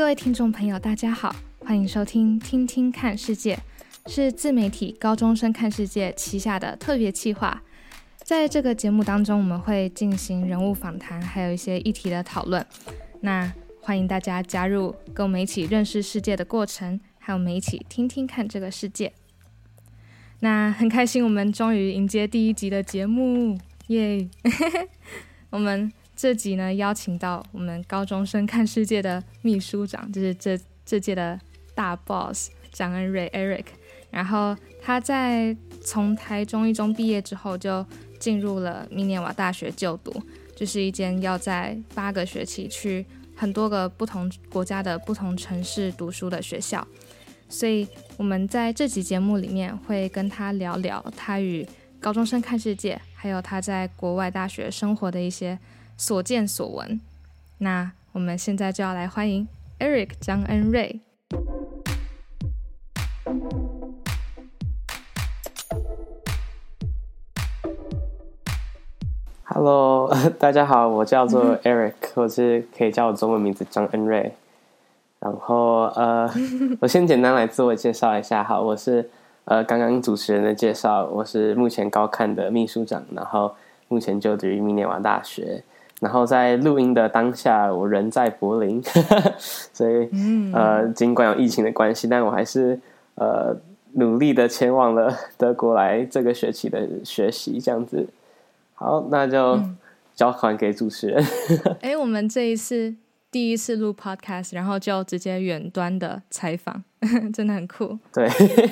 各位听众朋友，大家好，欢迎收听《听听看世界》，是自媒体高中生看世界旗下的特别企划。在这个节目当中，我们会进行人物访谈，还有一些议题的讨论。那欢迎大家加入，跟我们一起认识世界的过程，还有我们一起听听看这个世界。那很开心，我们终于迎接第一集的节目，耶！我们这集呢，邀请到我们高中生看世界的秘书长，就是这这届的大 boss 张恩瑞 Eric。然后他在从台中一中毕业之后，就进入了密涅瓦大学就读，就是一间要在八个学期去很多个不同国家的不同城市读书的学校。所以，我们在这集节目里面会跟他聊聊他与高中生看世界，还有他在国外大学生活的一些所见所闻。那我们现在就要来欢迎 Eric 张恩瑞。Hello，大家好，我叫做 Eric，或是可以叫我中文名字张恩瑞。然后呃，我先简单来自我介绍一下，好，我是呃刚刚主持人的介绍，我是目前高看的秘书长，然后目前就读于密涅瓦大学，然后在录音的当下，我人在柏林，所以呃尽管有疫情的关系，但我还是呃努力的前往了德国来这个学期的学习，这样子。好，那就交还给主持人。哎、嗯，我们这一次。第一次录 podcast，然后就直接远端的采访，真的很酷。对，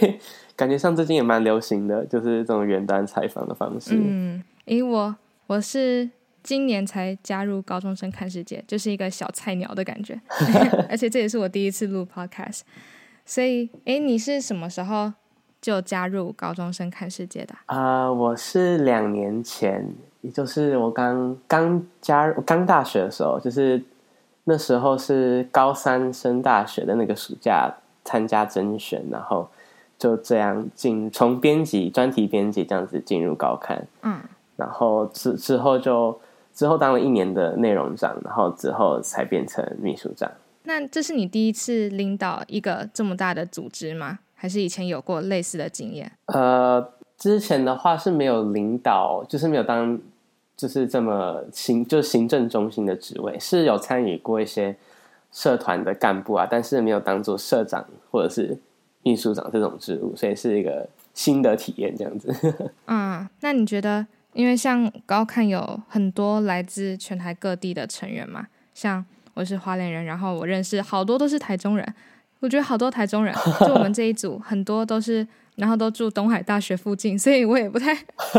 感觉上最近也蛮流行的，就是这种远端采访的方式。嗯，因为我我是今年才加入高中生看世界，就是一个小菜鸟的感觉，而且这也是我第一次录 podcast。所以，哎，你是什么时候就加入高中生看世界的？啊、呃，我是两年前，也就是我刚刚加入刚大学的时候，就是。那时候是高三升大学的那个暑假参加甄选，然后就这样进从编辑专题编辑这样子进入高看，嗯，然后之之后就之后当了一年的内容长，然后之后才变成秘书长。那这是你第一次领导一个这么大的组织吗？还是以前有过类似的经验？呃，之前的话是没有领导，就是没有当。就是这么行，就是行政中心的职位，是有参与过一些社团的干部啊，但是没有当做社长或者是秘书长这种职务，所以是一个新的体验，这样子。嗯，那你觉得，因为像高看有很多来自全台各地的成员嘛，像我是花莲人，然后我认识好多都是台中人，我觉得好多台中人，就我们这一组很多都是，然后都住东海大学附近，所以我也不太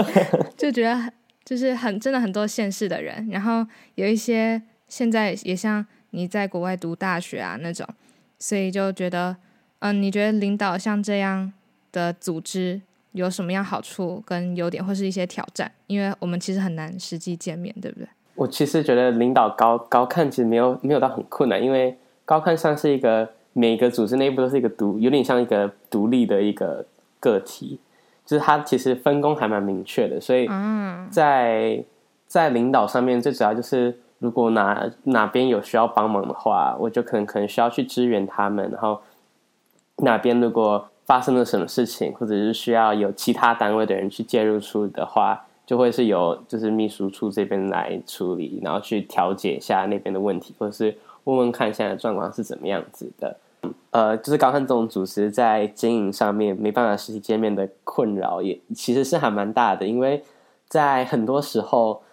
就觉得。就是很真的很多县市的人，然后有一些现在也像你在国外读大学啊那种，所以就觉得，嗯，你觉得领导像这样的组织有什么样好处跟优点，或是一些挑战？因为我们其实很难实际见面，对不对？我其实觉得领导高高看其实没有没有到很困难，因为高看算是一个每个组织内部都是一个独，有点像一个独立的一个个体。就是他其实分工还蛮明确的，所以在在领导上面最主要就是，如果哪哪边有需要帮忙的话，我就可能可能需要去支援他们。然后哪边如果发生了什么事情，或者是需要有其他单位的人去介入处理的话，就会是由就是秘书处这边来处理，然后去调解一下那边的问题，或者是问问看现在的状况是怎么样子的。呃，就是高看这种组织在经营上面没办法实体见面的困扰，也其实是还蛮大的。因为在很多时候，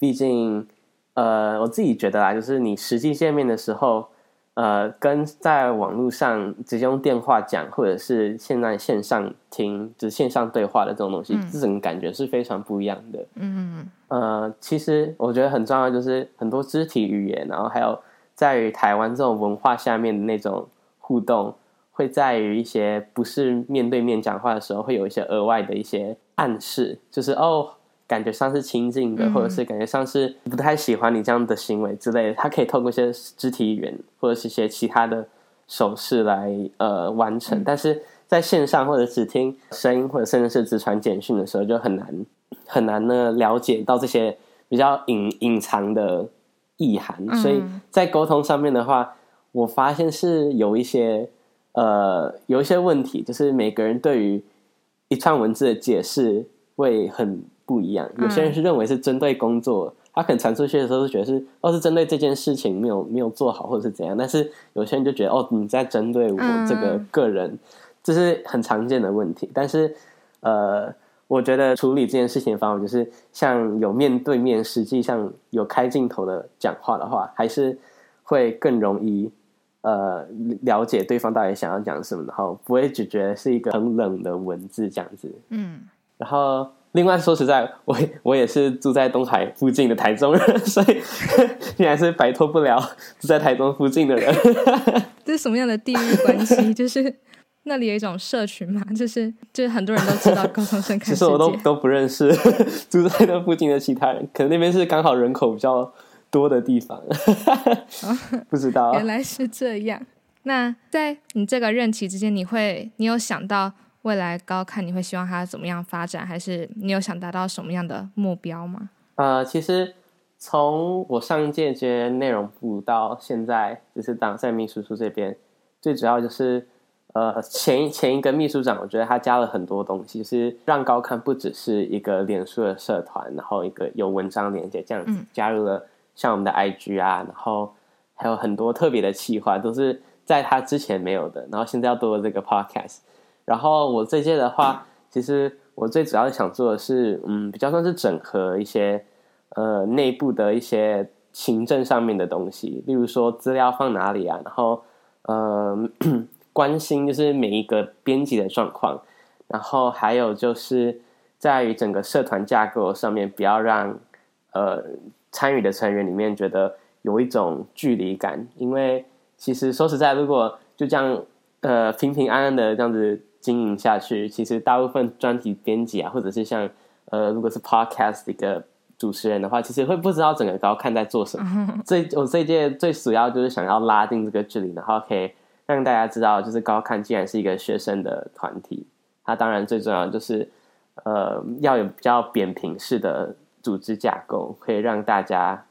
毕竟呃，我自己觉得啦，就是你实际见面的时候，呃，跟在网络上直接用电话讲，或者是现在线上听，就是线上对话的这种东西，嗯、这种感觉是非常不一样的。嗯呃，其实我觉得很重要，就是很多肢体语言，然后还有在于台湾这种文化下面的那种。互动会在于一些不是面对面讲话的时候，会有一些额外的一些暗示，就是哦，感觉上是亲近的，或者是感觉上是不太喜欢你这样的行为之类的。他可以透过一些肢体语言或者是一些其他的手势来呃完成，但是在线上或者只听声音或者甚至是只传简讯的时候，就很难很难呢了解到这些比较隐隐藏的意涵。所以在沟通上面的话。我发现是有一些呃有一些问题，就是每个人对于一串文字的解释会很不一样。有些人是认为是针对工作，嗯、他可能传出去的时候是觉得是哦是针对这件事情没有没有做好或者是怎样，但是有些人就觉得哦你在针对我这个个人，嗯、这是很常见的问题。但是呃。我觉得处理这件事情的方法就是，像有面对面，实际上有开镜头的讲话的话，还是会更容易呃了解对方到底想要讲什么，然后不会只觉得是一个很冷的文字这样子。嗯。然后另外说实在，我 我也是住在东海附近的台中人，所以 你还是摆脱不了住在台中附近的人。这是什么样的地域关系？就是。那里有一种社群嘛，就是就是很多人都知道高中生看世界。其实我都都不认识住在那附近的其他人，可能那边是刚好人口比较多的地方，不知道。原来是这样。那在你这个任期之间，你会你有想到未来高看你会希望它怎么样发展，还是你有想达到什么样的目标吗？呃，其实从我上届接内容部到现在，就是当在秘书处这边，最主要就是。呃，前前一个秘书长，我觉得他加了很多东西，就是让高看不只是一个脸书的社团，然后一个有文章连接这样子，嗯、加入了像我们的 IG 啊，然后还有很多特别的企划，都是在他之前没有的，然后现在要多了这个 Podcast。然后我这届的话，其实我最主要想做的是，嗯，比较算是整合一些呃内部的一些行政上面的东西，例如说资料放哪里啊，然后呃。关心就是每一个编辑的状况，然后还有就是在于整个社团架构上面，不要让呃参与的成员里面觉得有一种距离感，因为其实说实在，如果就这样呃平平安安的这样子经营下去，其实大部分专题编辑啊，或者是像呃如果是 podcast 的一个主持人的话，其实会不知道整个高看在做什么。这我这一届最主要就是想要拉近这个距离，然后可以。让大家知道，就是高看既然是一个学生的团体，它当然最重要就是，呃，要有比较扁平式的组织架构，可以让大家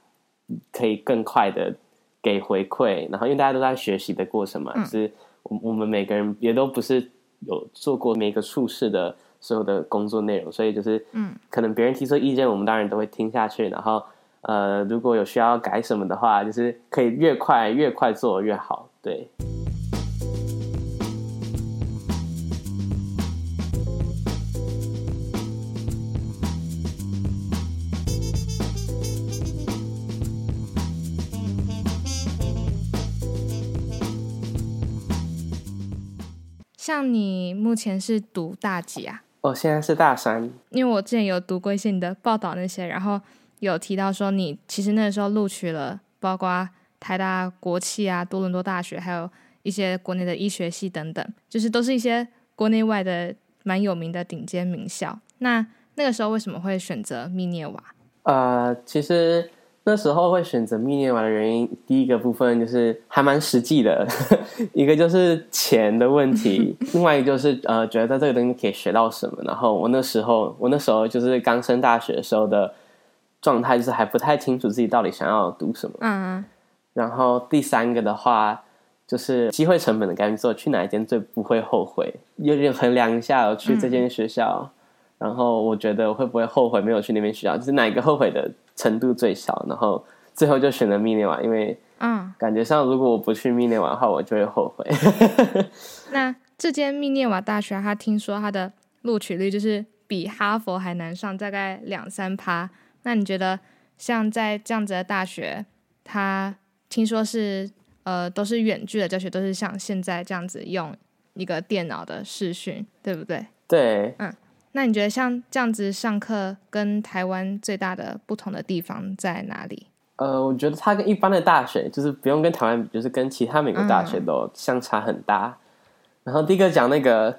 可以更快的给回馈。然后，因为大家都在学习的过程嘛，嗯、就是我我们每个人也都不是有做过每个处事的所有的工作内容，所以就是，嗯，可能别人提出意见，我们当然都会听下去。然后，呃，如果有需要改什么的话，就是可以越快越快做越好，对。像你目前是读大几啊？我，现在是大三。因为我之前有读过一些你的报道那些，然后有提到说你其实那个时候录取了，包括台大国企啊、多伦多大学，还有一些国内的医学系等等，就是都是一些国内外的蛮有名的顶尖名校。那那个时候为什么会选择密涅瓦？呃，其实。那时候会选择密涅瓦的原因，第一个部分就是还蛮实际的，一个就是钱的问题，另外一个就是呃，觉得这个东西可以学到什么。然后我那时候，我那时候就是刚升大学的时候的状态，就是还不太清楚自己到底想要读什么。嗯。然后第三个的话，就是机会成本的概念，做去哪一间最不会后悔，有点衡量一下我去这间学校，然后我觉得我会不会后悔没有去那边学校，就是哪一个后悔的。程度最小，然后最后就选了密涅瓦，因为嗯，感觉上如果我不去密涅瓦的话，我就会后悔。那这间密涅瓦大学，他听说他的录取率就是比哈佛还难上，大概两三趴。那你觉得像在这样子的大学，他听说是呃都是远距的教学，都是像现在这样子用一个电脑的视讯，对不对？对，嗯。那你觉得像这样子上课跟台湾最大的不同的地方在哪里？呃，我觉得它跟一般的大学就是不用跟台湾比，就是跟其他美国大学都相差很大。嗯、然后第一个讲那个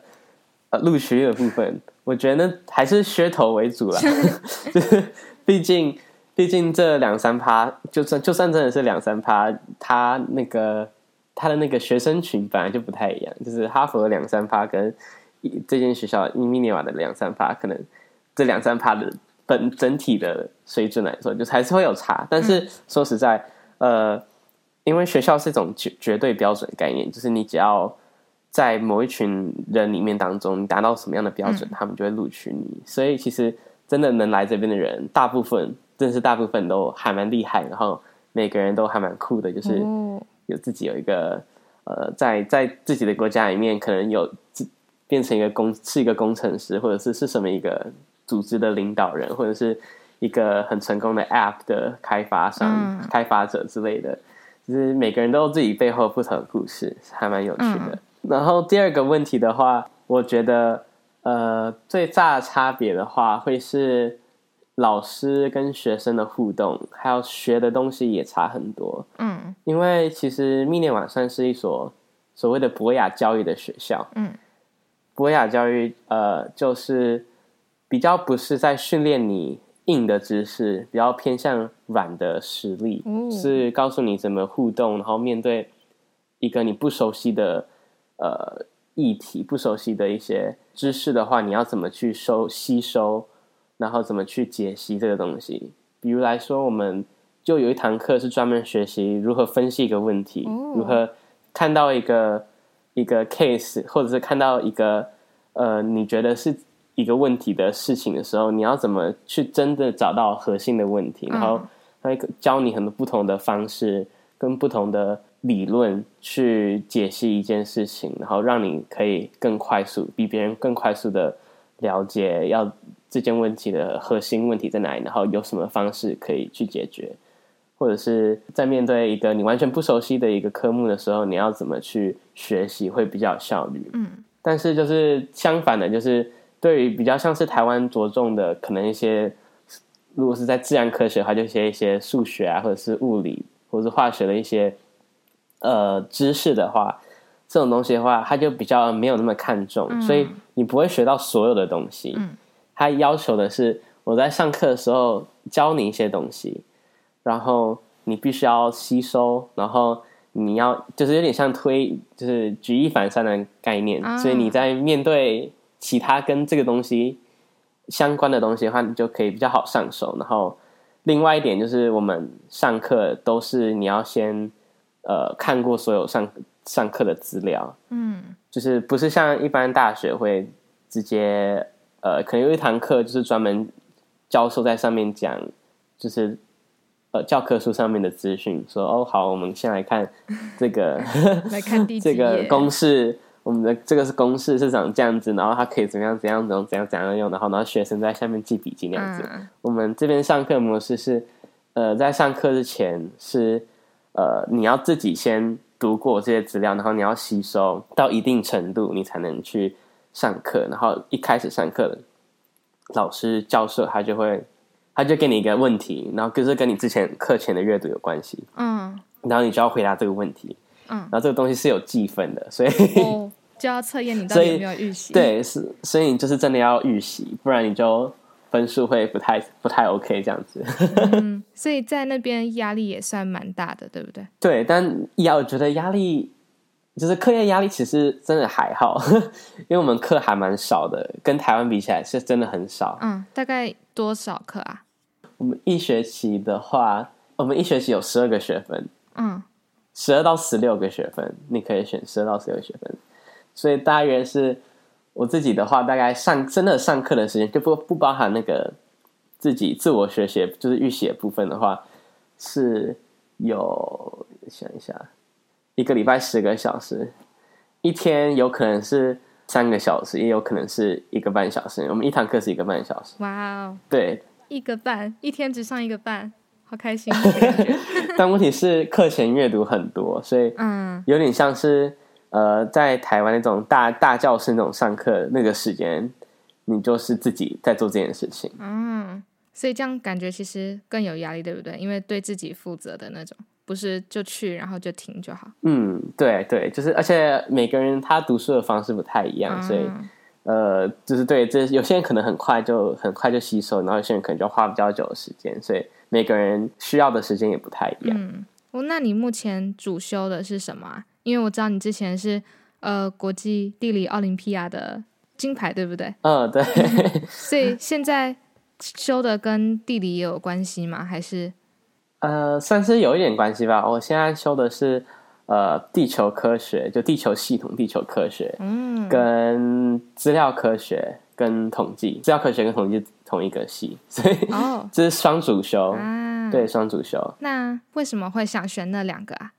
呃录取率的部分，我觉得呢还是噱头为主啦 就是毕竟毕竟这两三趴，就算就算真的是两三趴，他那个他的那个学生群本来就不太一样，就是哈佛的两三趴跟。这间学校，以密涅瓦的两三趴，可能这两三趴的本整体的水准来说，就是还是会有差。但是说实在，呃，因为学校是一种绝绝对标准的概念，就是你只要在某一群人里面当中，你达到什么样的标准，嗯、他们就会录取你。所以其实真的能来这边的人，大部分，真的是大部分都还蛮厉害，然后每个人都还蛮酷的，就是有自己有一个呃，在在自己的国家里面，可能有变成一个工是一个工程师，或者是是什么一个组织的领导人，或者是一个很成功的 App 的开发商、嗯、开发者之类的。就是每个人都有自己背后不同的故事，还蛮有趣的。嗯、然后第二个问题的话，我觉得呃最大的差别的话，会是老师跟学生的互动，还有学的东西也差很多。嗯，因为其实密涅瓦算是一所所谓的博雅教育的学校。嗯，博雅教育呃就是比较不是在训练你。硬的知识比较偏向软的实力，嗯、是告诉你怎么互动，然后面对一个你不熟悉的呃议题、不熟悉的一些知识的话，你要怎么去收吸收，然后怎么去解析这个东西。比如来说，我们就有一堂课是专门学习如何分析一个问题，嗯、如何看到一个一个 case，或者是看到一个呃你觉得是。一个问题的事情的时候，你要怎么去真的找到核心的问题？然后他会教你很多不同的方式跟不同的理论去解析一件事情，然后让你可以更快速，比别人更快速的了解要这件问题的核心问题在哪里，然后有什么方式可以去解决，或者是在面对一个你完全不熟悉的一个科目的时候，你要怎么去学习会比较有效率？嗯，但是就是相反的，就是。对于比较像是台湾着重的，可能一些，如果是在自然科学的话，就写一些数学啊，或者是物理，或者是化学的一些呃知识的话，这种东西的话，它就比较没有那么看重，嗯、所以你不会学到所有的东西。嗯，它要求的是我在上课的时候教你一些东西，然后你必须要吸收，然后你要就是有点像推，就是举一反三的概念，嗯、所以你在面对。其他跟这个东西相关的东西的话，你就可以比较好上手。然后，另外一点就是，我们上课都是你要先呃看过所有上上课的资料，嗯，就是不是像一般大学会直接呃，可能有一堂课就是专门教授在上面讲，就是呃教科书上面的资讯，说哦好，我们先来看 这个 来看第 这个公式。我们的这个是公式是长这样子，然后它可以怎样怎样怎样怎样怎样用，然后然后学生在下面记笔记那样子。嗯、我们这边上课模式是，呃，在上课之前是，呃，你要自己先读过这些资料，然后你要吸收到一定程度，你才能去上课。然后一开始上课的老师教授他就会，他就给你一个问题，然后就是跟你之前课前的阅读有关系，嗯，然后你就要回答这个问题。嗯，然后这个东西是有计分的，所以、哦、就要测验你到底有没有预习。对，是，所以你就是真的要预习，不然你就分数会不太不太 OK 这样子。嗯，所以在那边压力也算蛮大的，对不对？对，但要我觉得压力就是课业压力，其实真的还好，因为我们课还蛮少的，跟台湾比起来是真的很少。嗯，大概多少课啊？我们一学期的话，我们一学期有十二个学分。嗯。十二到十六个学分，你可以选十二到十六个学分，所以大约是我自己的话，大概上真的上课的时间就不不包含那个自己自我学习，就是预习部分的话，是有想一下，一个礼拜十个小时，一天有可能是三个小时，也有可能是一个半小时。我们一堂课是一个半小时。哇哦，对，一个半，一天只上一个半。好开心，但问题是课前阅读很多，所以嗯，有点像是呃，在台湾那种大大教室那种上课那个时间，你就是自己在做这件事情。嗯，所以这样感觉其实更有压力，对不对？因为对自己负责的那种，不是就去然后就停就好。嗯，对对，就是而且每个人他读书的方式不太一样，嗯、所以呃，就是对这有些人可能很快就很快就吸收，然后有些人可能就花比较久的时间，所以。每个人需要的时间也不太一样。嗯，哦，那你目前主修的是什么啊？因为我知道你之前是呃国际地理奥林匹亚的金牌，对不对？嗯，对。所以现在修的跟地理也有关系吗？还是？呃，算是有一点关系吧。我现在修的是呃地球科学，就地球系统、地球科学，嗯，跟资料科学跟统计，资料科学跟统计同一个系，所以哦，这是双主修，啊、对，双主修。那为什么会想选那两个啊？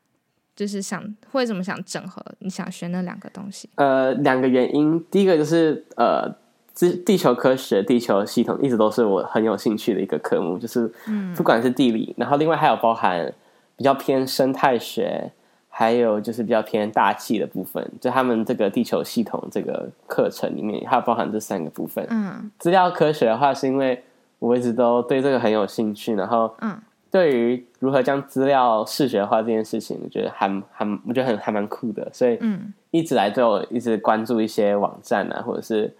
就是想为什么想整合？你想学那两个东西？呃，两个原因，第一个就是呃，地地球科学、地球系统一直都是我很有兴趣的一个科目，就是不管是地理，嗯、然后另外还有包含比较偏生态学，还有就是比较偏大气的部分，就他们这个地球系统这个课程里面，还有包含这三个部分。嗯，资料科学的话，是因为我一直都对这个很有兴趣，然后嗯。对于如何将资料视觉化这件事情，我觉得还还我觉得很还蛮酷的，所以嗯，一直来就一直关注一些网站啊，或者是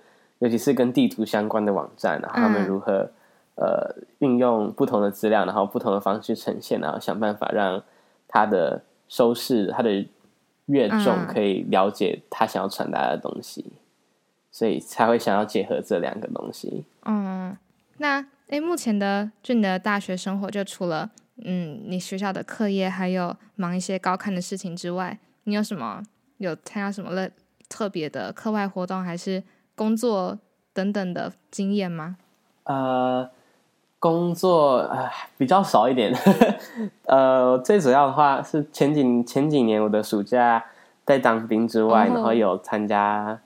尤其是跟地图相关的网站，然后他们如何、嗯、呃运用不同的资料，然后不同的方式呈现，然后想办法让他的收视、他的阅众可以了解他想要传达的东西，嗯、所以才会想要结合这两个东西。嗯，那。哎，目前的就你的大学生活，就除了嗯，你学校的课业，还有忙一些高看的事情之外，你有什么有参加什么了特别的课外活动，还是工作等等的经验吗？呃，工作呃比较少一点，呃，最主要的话是前几前几年我的暑假在当兵之外，哦、然后有参加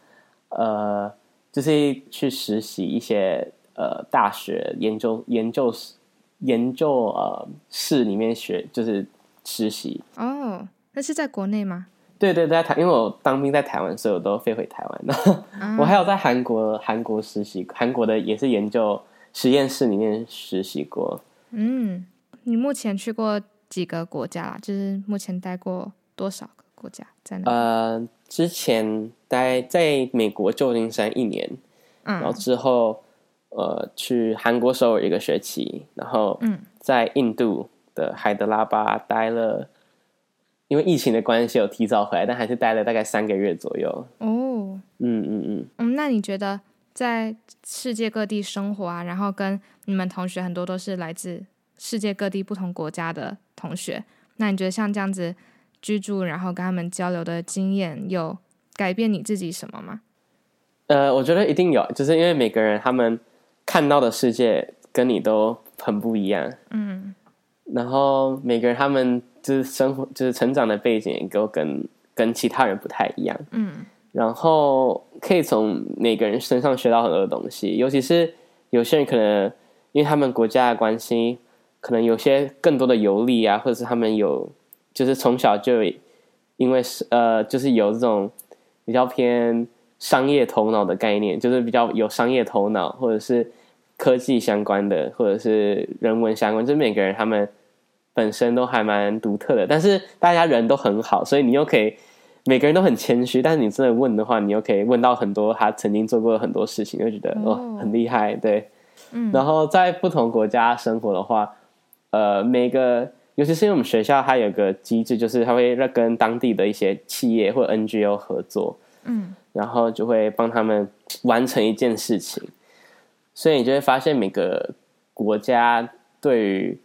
呃，就是去实习一些。呃，大学研究研究室研究呃室里面学就是实习哦，那是在国内吗？对对，在台，因为我当兵在台湾，所以我都飞回台湾了。嗯、我还有在韩国韩国实习，韩国的也是研究实验室里面实习过。嗯，你目前去过几个国家？就是目前待过多少个国家？在哪？呃，之前待在美国旧金山一年，嗯、然后之后。呃，去韩国首尔一个学期，然后在印度的海德拉巴待了，因为疫情的关系，有提早回来，但还是待了大概三个月左右。哦，嗯嗯嗯嗯，那你觉得在世界各地生活啊，然后跟你们同学很多都是来自世界各地不同国家的同学，那你觉得像这样子居住，然后跟他们交流的经验，有改变你自己什么吗？呃，我觉得一定有，就是因为每个人他们。看到的世界跟你都很不一样，嗯，然后每个人他们就是生活就是成长的背景也都跟跟其他人不太一样，嗯，然后可以从每个人身上学到很多的东西，尤其是有些人可能因为他们国家的关系，可能有些更多的游历啊，或者是他们有就是从小就因为是呃就是有这种比较偏商业头脑的概念，就是比较有商业头脑或者是。科技相关的，或者是人文相关，就是每个人他们本身都还蛮独特的，但是大家人都很好，所以你又可以每个人都很谦虚，但是你真的问的话，你又可以问到很多他曾经做过的很多事情，就觉得哦，哦很厉害，对，嗯。然后在不同国家生活的话，呃，每个尤其是因为我们学校它有个机制，就是它会跟当地的一些企业或 NGO 合作，嗯，然后就会帮他们完成一件事情。所以你就会发现每个国家对于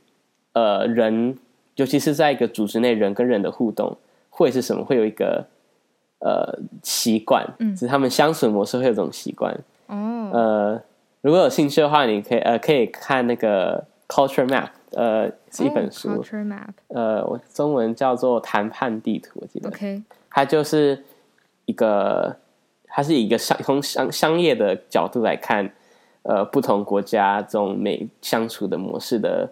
呃人，尤其是在一个组织内人跟人的互动会是什么？会有一个呃习惯，嗯，就是他们相处模式会有这种习惯。哦，呃，如果有兴趣的话，你可以呃可以看那个 Culture Map，呃是一本书。Oh, Culture Map，呃，我中文叫做谈判地图，我记得。OK，它就是一个，它是以一个商从商商业的角度来看。呃，不同国家这种美相处的模式的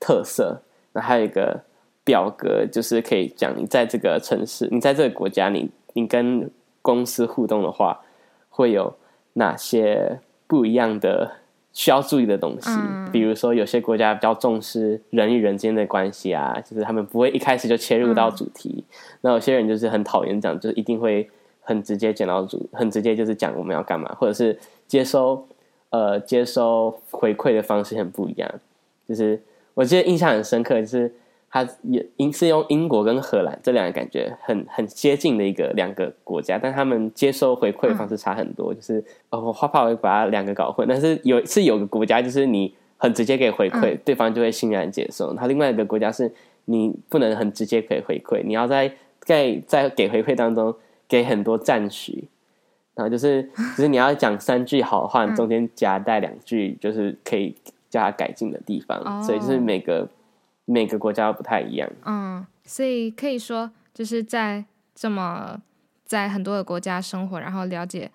特色，那还有一个表格，就是可以讲你在这个城市，你在这个国家你，你你跟公司互动的话，会有哪些不一样的需要注意的东西？嗯、比如说，有些国家比较重视人与人之间的关系啊，就是他们不会一开始就切入到主题。那、嗯、有些人就是很讨厌讲，就是一定会很直接讲到主，很直接就是讲我们要干嘛，或者是接收。呃，接收回馈的方式很不一样。就是我记得印象很深刻，就是他也英是用英国跟荷兰这两个感觉很很接近的一个两个国家，但他们接收回馈的方式差很多。嗯、就是哦，我怕我会把它两个搞混，但是有是有个国家，就是你很直接给回馈，对方就会欣然接受。他另外一个国家是你不能很直接给回馈，你要在在在给回馈当中给很多赞许，然后就是就是你要讲三句好话，中间夹带两句就是可以叫他改进的地方，所以就是每个每个国家不太一样。嗯，所以可以说就是在这么在很多的国家生活，然后了解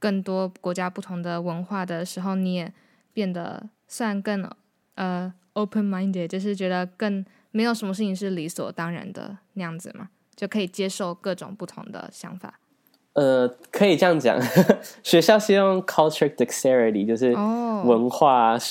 更多国家不同的文化的时候，你也变得。算更呃 open minded，就是觉得更没有什么事情是理所当然的那样子嘛，就可以接受各种不同的想法。呃，可以这样讲，学校是用 culture dexterity，就是文化、oh.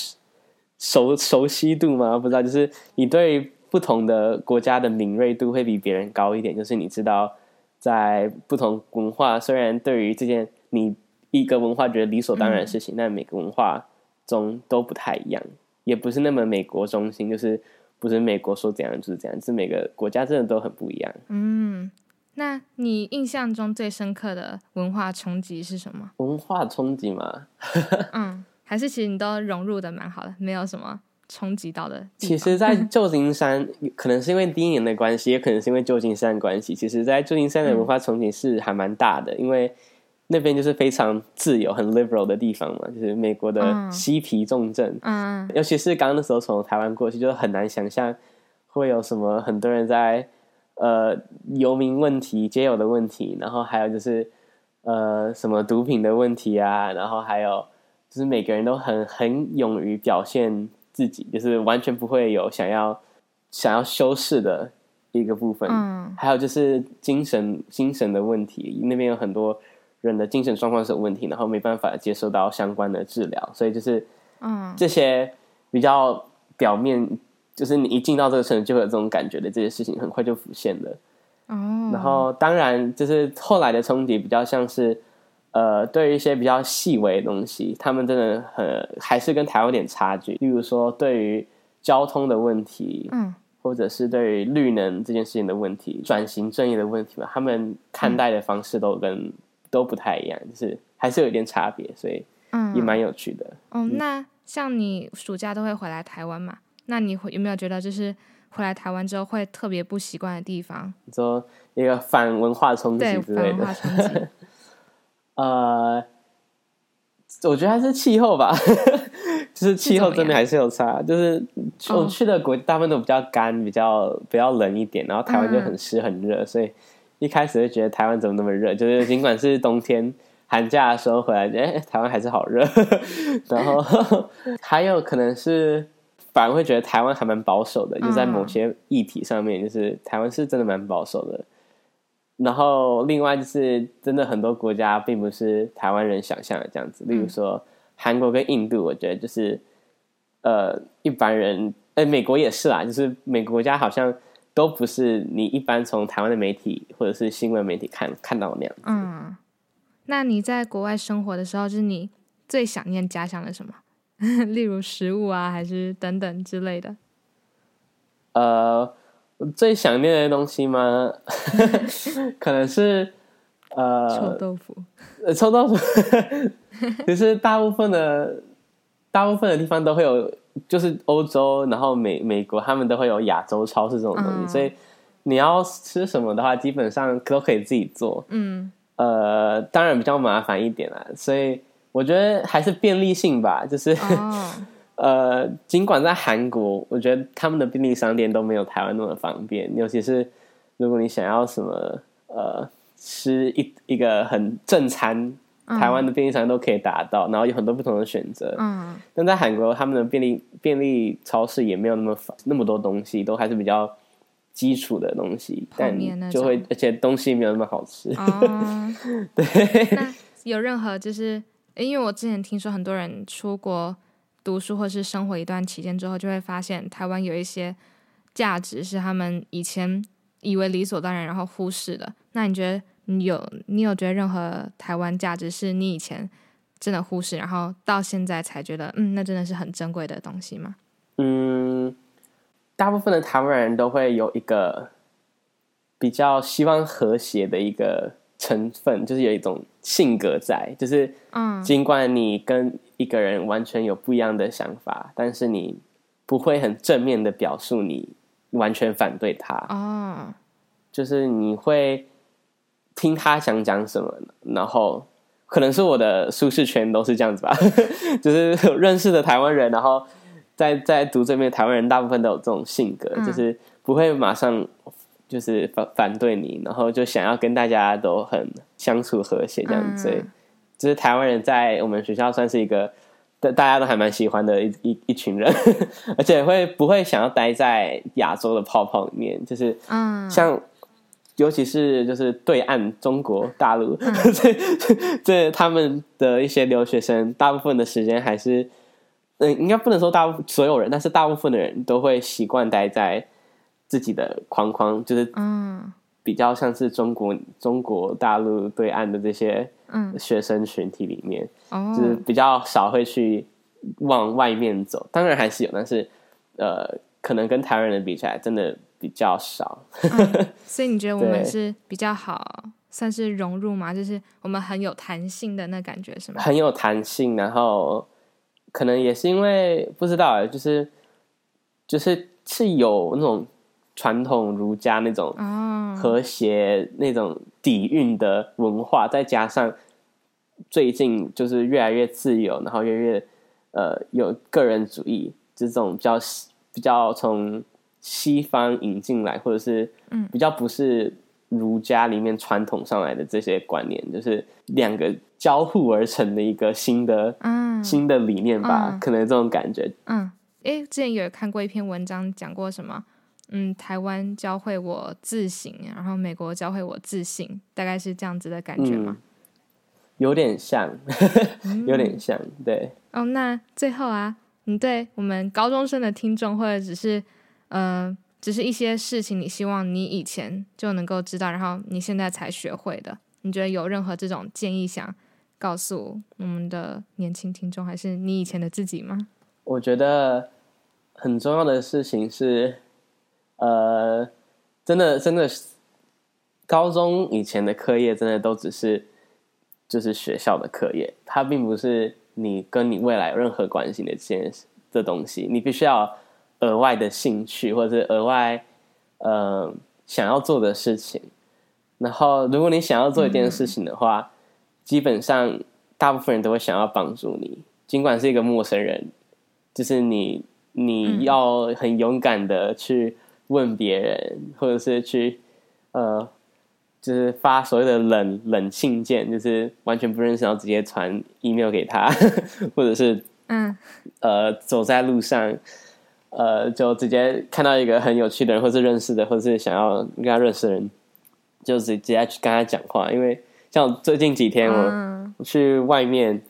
熟熟悉度吗？不知道，就是你对不同的国家的敏锐度会比别人高一点。就是你知道，在不同文化，虽然对于这件你一个文化觉得理所当然的事情，嗯、但每个文化。中都不太一样，也不是那么美国中心，就是不是美国说怎样就是怎样，是每个国家真的都很不一样。嗯，那你印象中最深刻的文化冲击是什么？文化冲击吗？嗯，还是其实你都融入的蛮好的，没有什么冲击到的。其实，在旧金山，可能是因为第一年的关系，也可能是因为旧金山的关系。其实，在旧金山的文化冲击是还蛮大的，嗯、因为。那边就是非常自由、很 liberal 的地方嘛，就是美国的嬉皮重镇。嗯，尤其是刚刚的时候从台湾过去，就很难想象会有什么很多人在呃游民问题、街友的问题，然后还有就是呃什么毒品的问题啊，然后还有就是每个人都很很勇于表现自己，就是完全不会有想要想要修饰的一个部分。嗯，还有就是精神精神的问题，那边有很多。人的精神状况是有问题，然后没办法接受到相关的治疗，所以就是，嗯，这些比较表面，就是你一进到这个城市就会有这种感觉的这些事情，很快就浮现了。哦，然后当然就是后来的冲击比较像是，呃，对于一些比较细微的东西，他们真的很还是跟台湾有点差距。例如说，对于交通的问题，嗯，或者是对于绿能这件事情的问题、转型正义的问题嘛，他们看待的方式都跟。都不太一样，就是还是有一点差别，所以嗯，也蛮有趣的。嗯，嗯，那像你暑假都会回来台湾嘛？那你会有没有觉得就是回来台湾之后会特别不习惯的地方？你说一个反文化冲击之类的。呃，我觉得还是气候吧，就是气候真的还是有差。就是我去的国大部分都比较干，比较比较冷一点，然后台湾就很湿很热，嗯，所以。一开始会觉得台湾怎么那么热，就是尽管是冬天寒假的时候回来，哎，台湾还是好热。然后 还有可能是反而会觉得台湾还蛮保守的，就在某些议题上面，就是台湾是真的蛮保守的。然后另外就是真的很多国家并不是台湾人想象的这样子，例如说韩国跟印度，我觉得就是呃一般人，哎，美国也是啦，就是每个国家好像。都不是你一般从台湾的媒体或者是新闻媒体看看到的那样子。嗯，那你在国外生活的时候，就是你最想念家乡的什么？例如食物啊，还是等等之类的？呃，最想念的东西吗？可能是呃臭豆腐。呃，臭豆腐。其实大部分的大部分的地方都会有。就是欧洲，然后美美国，他们都会有亚洲超市这种东西，嗯，所以你要吃什么的话，基本上都可以自己做。嗯，呃，当然比较麻烦一点啦，所以我觉得还是便利性吧。就是，哦、呃，尽管在韩国，我觉得他们的便利商店都没有台湾那么方便，尤其是如果你想要什么，呃，吃一一个很正餐。台湾的便利商店都可以达到，然后有很多不同的选择。嗯，但在韩国，他们的便利便利超市也没有那么那么多东西，都还是比较基础的东西，但就会而且东西没有那么好吃。哦、对。那有任何就是，因为我之前听说很多人出国读书或是生活一段期间之后，就会发现台湾有一些价值是他们以前以为理所当然，然后忽视的。那你觉得？你有你有觉得任何台湾价值是你以前真的忽视，然后到现在才觉得嗯，那真的是很珍贵的东西吗？嗯，大部分的台湾人都会有一个比较希望和谐的一个成分，就是有一种性格在，就是嗯，尽管你跟一个人完全有不一样的想法，但是你不会很正面的表述你完全反对他啊，oh. 就是你会听他想讲什么，然后可能是我的舒适圈都是这样子吧，就是认识的台湾人，然后在在读这边台湾人大部分都有这种性格，嗯、就是不会马上就是反反对你，然后就想要跟大家都很相处和谐这样子。嗯就是台湾人在我们学校算是一个，大大家都还蛮喜欢的一一一群人，而且会不会想要待在亚洲的泡泡里面？就是，嗯，像尤其是就是对岸中国大陆，这、嗯、这他们的一些留学生，大部分的时间还是，嗯，应该不能说大部分所有人，但是大部分的人都会习惯待在自己的框框，就是嗯。比较像是中国中国大陆对岸的这些学生群体里面，嗯，就是比较少会去往外面走。当然还是有，但是呃，可能跟台湾人比起来，真的比较少。嗯，所以你觉得我们是比较好，算是融入吗？就是我们很有弹性的那感觉，是吗？很有弹性，然后可能也是因为不知道，就是就是是有那种。传统儒家那种和谐、那种底蕴的文化，再加上最近就是越来越自由，然后越来越呃有个人主义，这种比较比较从西方引进来，或者是比较不是儒家里面传统上来的这些观念，就是两个交互而成的一个新的新的理念吧，可能这种感觉。嗯，哎，之前有看过一篇文章，讲过什么？嗯，台湾教会我自省，然后美国教会我自信，大概是这样子的感觉吗？嗯、有点像，有点像，对。哦，那最后啊，你对我们高中生的听众，或者只是呃，只是一些事情，你希望你以前就能够知道，然后你现在才学会的，你觉得有任何这种建议想告诉我们的年轻听众，还是你以前的自己吗？我觉得很重要的事情是。呃，真的，真的是高中以前的课业，真的都只是就是学校的课业，它并不是你跟你未来有任何关系的这件事的东西。你必须要额外的兴趣，或者是额外呃想要做的事情。然后，如果你想要做一件事情的话，嗯、基本上大部分人都会想要帮助你，尽管是一个陌生人，就是你你要很勇敢的去。问别人，或者是去，呃，就是发所谓的冷冷信件，就是完全不认识，然后直接传 email 给他，或者是，嗯，呃，走在路上，呃，就直接看到一个很有趣的人，或是认识的，或者是想要跟他认识的人，就直接去跟他讲话。因为像最近几天我去外面，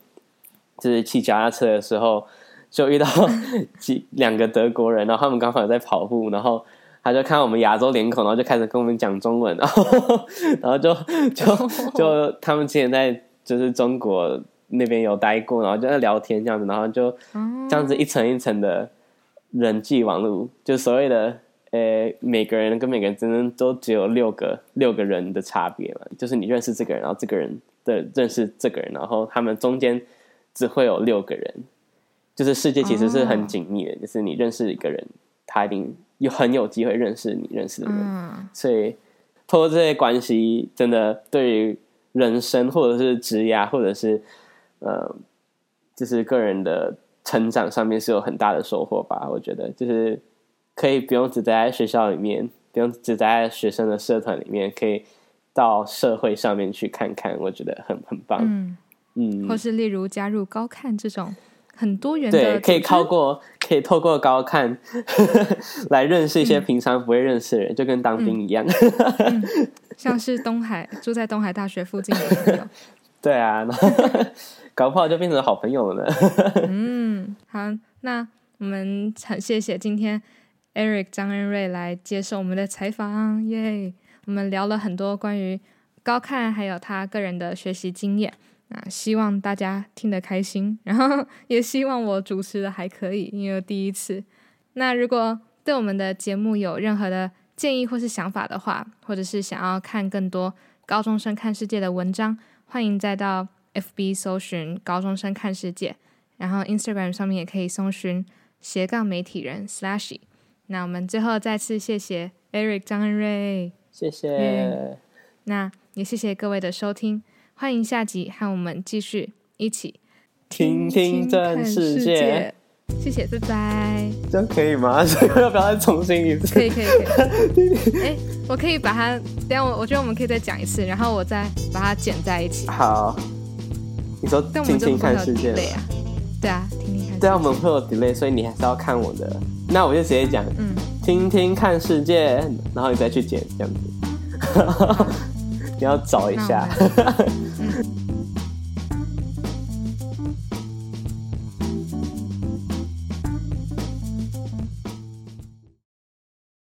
就是骑脚踏车的时候，就遇到 几两个德国人，然后他们刚好在跑步，然后。他就看我们亚洲脸孔，然后就开始跟我们讲中文，然后，然后就就 就他们之前在就是中国那边有待过，然后就在聊天这样子，然后就这样子一层一层的人际网络，就所谓的呃每个人跟每个人真的都只有六个六个人的差别嘛，就是你认识这个人，然后这个人的认识这个人，然后他们中间只会有六个人，就是世界其实是很紧密的，就是你认识一个人，他一定。有很有机会认识你认识的人，嗯、所以透过这些关系，真的对于人生或者是职业，或者是呃，就是个人的成长上面是有很大的收获吧。我觉得就是可以不用只待在学校里面，不用只待在学生的社团里面，可以到社会上面去看看，我觉得很很棒。嗯，嗯或是例如加入高看这种。很多元的，对，可以靠过，可以透过高看 来认识一些平常不会认识的人，嗯、就跟当兵一样。嗯嗯、像是东海住在东海大学附近的朋友，对啊，搞不好就变成好朋友了。嗯，好，那我们很谢谢今天 Eric 张恩瑞来接受我们的采访，耶！我们聊了很多关于高看，还有他个人的学习经验。啊，希望大家听得开心，然后 也希望我主持的还可以，因为第一次。那如果对我们的节目有任何的建议或是想法的话，或者是想要看更多高中生看世界的文章，欢迎再到 FB 搜寻“高中生看世界”，然后 Instagram 上面也可以搜寻斜杠媒体人 Slashy。那我们最后再次谢谢 Eric 张恩瑞，谢谢。那也谢谢各位的收听，欢迎下集和我们继续一起听听看世界。谢谢，拜拜。这样可以吗？这个要不要再重新一次？可以，可以，可以。哎，我可以把它，等下我我觉得我们可以再讲一次，然后我再把它剪在一起。好。你说听听看世界啊？对啊，听听看。对啊，我们会有 delay，所以你还是要看我的。那我就直接讲，嗯，听听看世界，然后你再去剪这样子。你要找一下。嗯